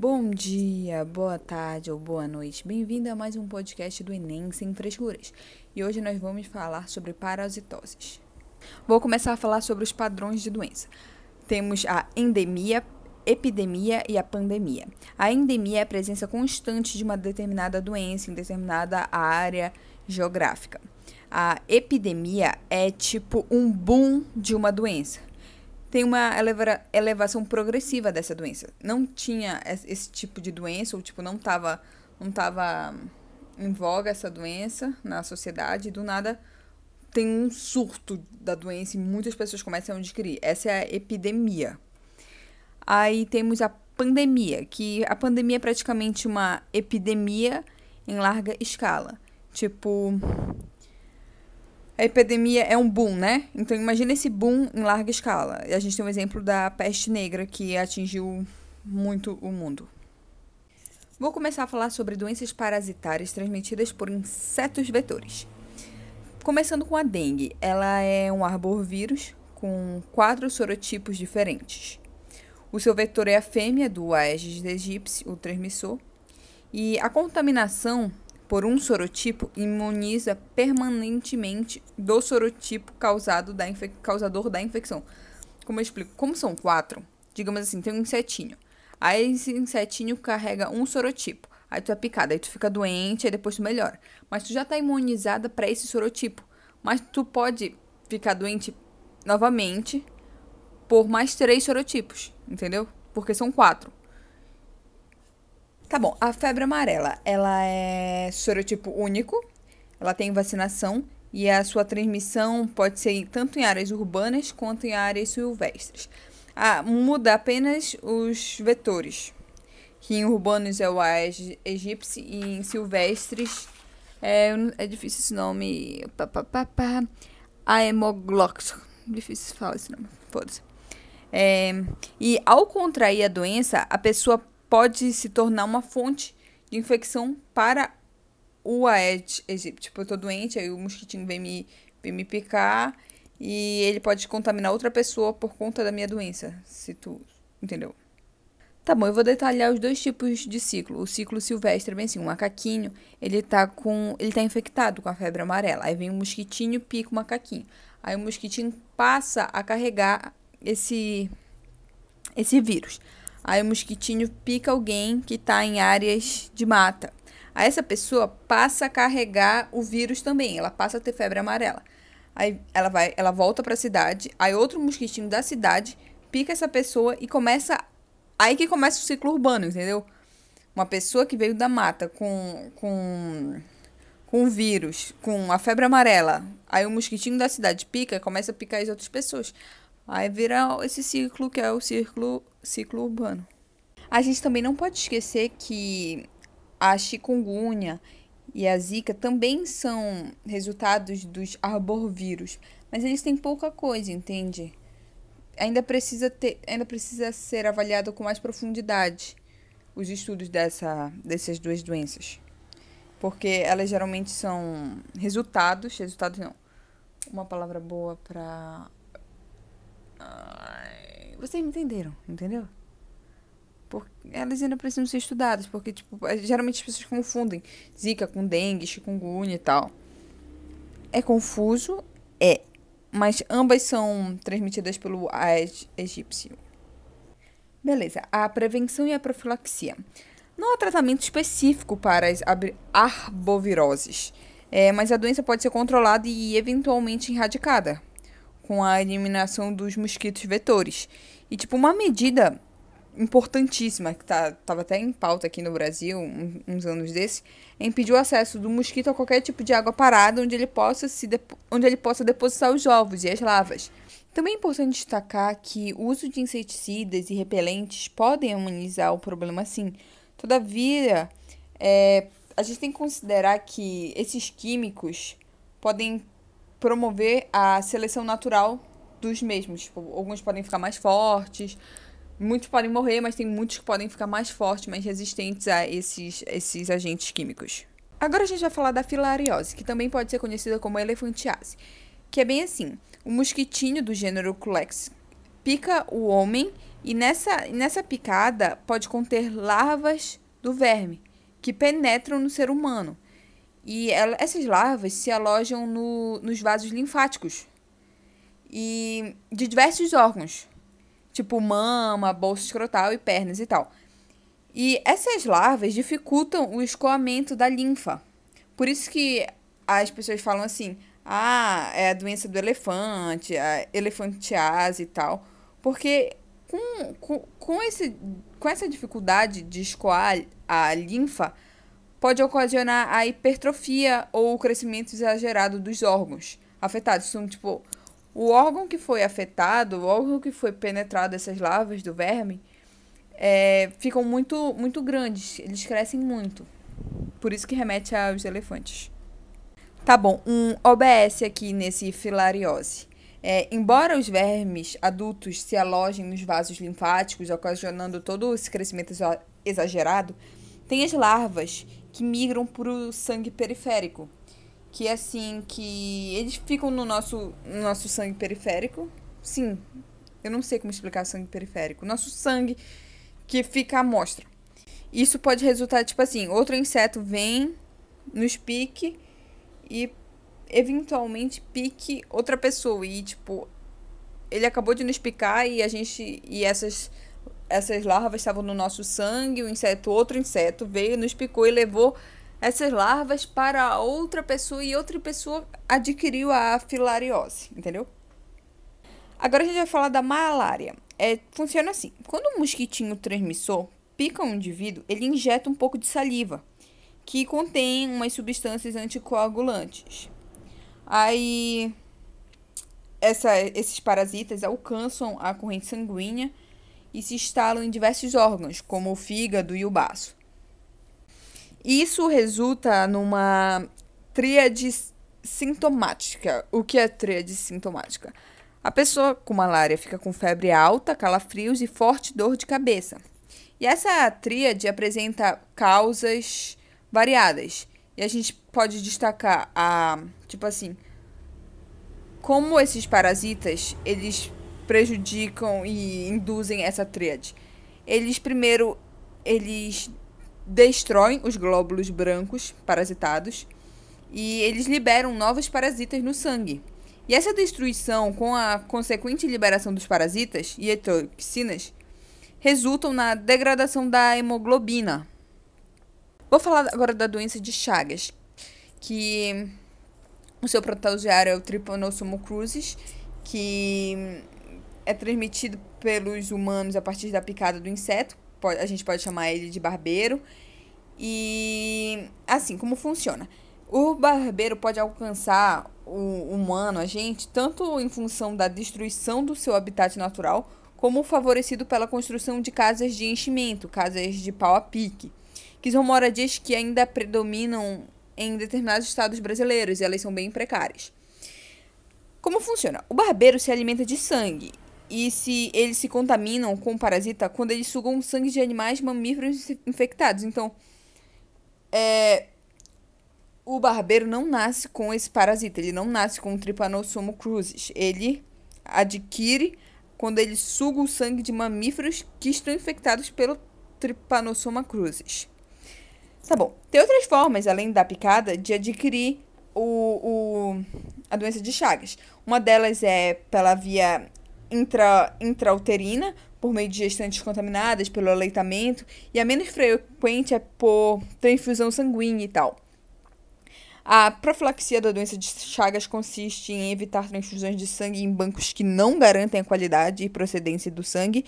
Bom dia, boa tarde ou boa noite. Bem-vindo a mais um podcast do Enem Sem Frescuras. E hoje nós vamos falar sobre parasitoses. Vou começar a falar sobre os padrões de doença. Temos a endemia, epidemia e a pandemia. A endemia é a presença constante de uma determinada doença em determinada área geográfica. A epidemia é tipo um boom de uma doença tem uma eleva elevação progressiva dessa doença. Não tinha esse tipo de doença, ou tipo, não estava não tava em voga essa doença na sociedade, do nada tem um surto da doença e muitas pessoas começam a adquirir. Essa é a epidemia. Aí temos a pandemia, que a pandemia é praticamente uma epidemia em larga escala. Tipo, a epidemia é um boom, né? Então imagina esse boom em larga escala. A gente tem um exemplo da peste negra que atingiu muito o mundo. Vou começar a falar sobre doenças parasitárias transmitidas por insetos vetores. Começando com a dengue, ela é um arborvírus com quatro sorotipos diferentes. O seu vetor é a fêmea do Aedes aegypti, o transmissor, e a contaminação por um sorotipo imuniza permanentemente do sorotipo causado da causador da infecção. Como eu explico? Como são quatro, digamos assim, tem um insetinho. Aí esse insetinho carrega um sorotipo. Aí tu é picada, aí tu fica doente, aí depois tu melhora. Mas tu já tá imunizada para esse sorotipo. Mas tu pode ficar doente novamente por mais três sorotipos, entendeu? Porque são quatro. Tá bom, a febre amarela, ela é sorotipo único, ela tem vacinação e a sua transmissão pode ser tanto em áreas urbanas quanto em áreas silvestres. Ah, muda apenas os vetores, que em urbanos é o Aedes aegypti e em silvestres é, é difícil esse nome, pá, pá, pá, pá, Aemoglox, difícil falar esse nome, foda-se. É, e ao contrair a doença, a pessoa pode se tornar uma fonte de infecção para o Aedes aegypti. Tipo, eu tô doente, aí o mosquitinho vem me, vem me picar e ele pode contaminar outra pessoa por conta da minha doença, se tu entendeu? Tá bom, eu vou detalhar os dois tipos de ciclo. O ciclo silvestre, bem assim, um macaquinho, ele tá com, ele tá infectado com a febre amarela. Aí vem um mosquitinho, pica o macaquinho. Aí o mosquitinho passa a carregar esse esse vírus. Aí o mosquitinho pica alguém que está em áreas de mata. Aí essa pessoa passa a carregar o vírus também, ela passa a ter febre amarela. Aí ela vai, ela volta para a cidade, aí outro mosquitinho da cidade pica essa pessoa e começa aí que começa o ciclo urbano, entendeu? Uma pessoa que veio da mata com com com vírus, com a febre amarela, aí o mosquitinho da cidade pica começa a picar as outras pessoas. Aí vira esse ciclo que é o ciclo, ciclo urbano. A gente também não pode esquecer que a chikungunya e a zika também são resultados dos arborvírus, mas eles têm pouca coisa, entende? Ainda precisa ter, ainda precisa ser avaliado com mais profundidade os estudos dessa, dessas duas doenças. Porque elas geralmente são resultados, resultados não. Uma palavra boa para vocês me entenderam, entendeu? Porque elas ainda precisam ser estudadas, porque, tipo, geralmente as pessoas confundem zika com dengue, chikungunya e tal. É confuso? É. Mas ambas são transmitidas pelo Aedes aegypti. Beleza. A prevenção e a profilaxia. Não há tratamento específico para as arboviroses, é, mas a doença pode ser controlada e eventualmente erradicada com a eliminação dos mosquitos vetores. E, tipo, uma medida importantíssima, que tá, tava até em pauta aqui no Brasil, um, uns anos desse, é impedir o acesso do mosquito a qualquer tipo de água parada onde ele possa, se onde ele possa depositar os ovos e as larvas. Também é importante destacar que o uso de inseticidas e repelentes podem amenizar o problema sim. Todavia, é, a gente tem que considerar que esses químicos podem promover a seleção natural dos mesmos. Tipo, alguns podem ficar mais fortes, muitos podem morrer, mas tem muitos que podem ficar mais fortes, mais resistentes a esses, esses agentes químicos. Agora a gente vai falar da filariose, que também pode ser conhecida como elefantiase, que é bem assim, o mosquitinho do gênero Culex pica o homem e nessa, nessa picada pode conter larvas do verme que penetram no ser humano. E ela, essas larvas se alojam no, nos vasos linfáticos e de diversos órgãos, tipo mama, bolsa escrotal e pernas e tal. E essas larvas dificultam o escoamento da linfa. Por isso que as pessoas falam assim: ah, é a doença do elefante, a elefantiase e tal. Porque com, com, com, esse, com essa dificuldade de escoar a linfa, pode ocasionar a hipertrofia ou o crescimento exagerado dos órgãos afetados. São, tipo, o órgão que foi afetado, o órgão que foi penetrado dessas larvas do verme, é, ficam muito, muito grandes, eles crescem muito. Por isso que remete aos elefantes. Tá bom, um OBS aqui nesse filariose. É, embora os vermes adultos se alojem nos vasos linfáticos, ocasionando todo esse crescimento exagerado, tem as larvas que migram para o sangue periférico, que é assim que eles ficam no nosso, no nosso sangue periférico. Sim, eu não sei como explicar sangue periférico. Nosso sangue que fica à mostra. Isso pode resultar, tipo assim, outro inseto vem, nos pique e eventualmente pique outra pessoa. E, tipo, ele acabou de nos picar e a gente. E essas, essas larvas estavam no nosso sangue, o inseto, outro inseto, veio, nos picou e levou essas larvas para outra pessoa e outra pessoa adquiriu a filariose, entendeu? Agora a gente vai falar da malária é, funciona assim: quando um mosquitinho transmissor pica um indivíduo, ele injeta um pouco de saliva, que contém umas substâncias anticoagulantes. Aí, essa, esses parasitas alcançam a corrente sanguínea e se instalam em diversos órgãos, como o fígado e o baço. Isso resulta numa tríade sintomática. O que é tríade sintomática? A pessoa com malária fica com febre alta, calafrios e forte dor de cabeça. E essa tríade apresenta causas variadas. E a gente pode destacar a, tipo assim, como esses parasitas, eles prejudicam e induzem essa tríade. Eles primeiro eles destroem os glóbulos brancos parasitados e eles liberam novos parasitas no sangue. E essa destruição, com a consequente liberação dos parasitas e toxinas, resultam na degradação da hemoglobina. Vou falar agora da doença de Chagas, que o seu protozoário é o Trypanosoma crucis, que é transmitido pelos humanos a partir da picada do inseto. A gente pode chamar ele de barbeiro. E assim, como funciona? O barbeiro pode alcançar o humano, a gente, tanto em função da destruição do seu habitat natural, como favorecido pela construção de casas de enchimento, casas de pau a pique, que são moradias que ainda predominam em determinados estados brasileiros e elas são bem precárias. Como funciona? O barbeiro se alimenta de sangue e se eles se contaminam com o parasita quando eles sugam sangue de animais mamíferos infectados. Então, é, o barbeiro não nasce com esse parasita, ele não nasce com o Trypanosoma crucis. Ele adquire quando ele suga o sangue de mamíferos que estão infectados pelo Trypanosoma crucis. Tá bom. Tem outras formas, além da picada, de adquirir o, o, a doença de Chagas. Uma delas é pela via intra, intrauterina, por meio de gestantes contaminadas pelo aleitamento, e a menos frequente é por transfusão sanguínea e tal. A profilaxia da doença de Chagas consiste em evitar transfusões de sangue em bancos que não garantem a qualidade e procedência do sangue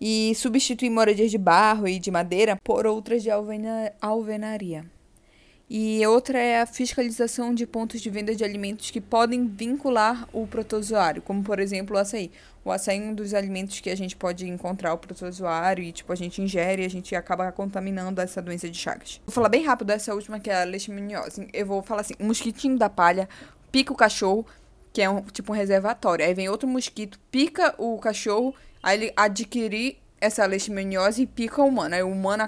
e substituir moradias de barro e de madeira por outras de alvena alvenaria. E outra é a fiscalização de pontos de venda de alimentos que podem vincular o protozoário, como por exemplo o açaí. O açaí é um dos alimentos que a gente pode encontrar o protozoário e tipo a gente ingere e a gente acaba contaminando essa doença de Chagas. Vou falar bem rápido dessa última que é a leishmaniose. Eu vou falar assim, o mosquitinho da palha pica o cachorro, que é um tipo um reservatório. Aí vem outro mosquito, pica o cachorro, aí ele adquire essa leishmaniose e pica o humano. Aí o humano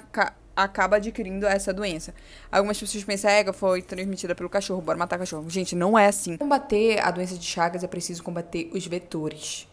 acaba adquirindo essa doença. Algumas pessoas pensam, é, foi transmitida pelo cachorro, bora matar cachorro. Gente, não é assim. Combater a doença de Chagas é preciso combater os vetores.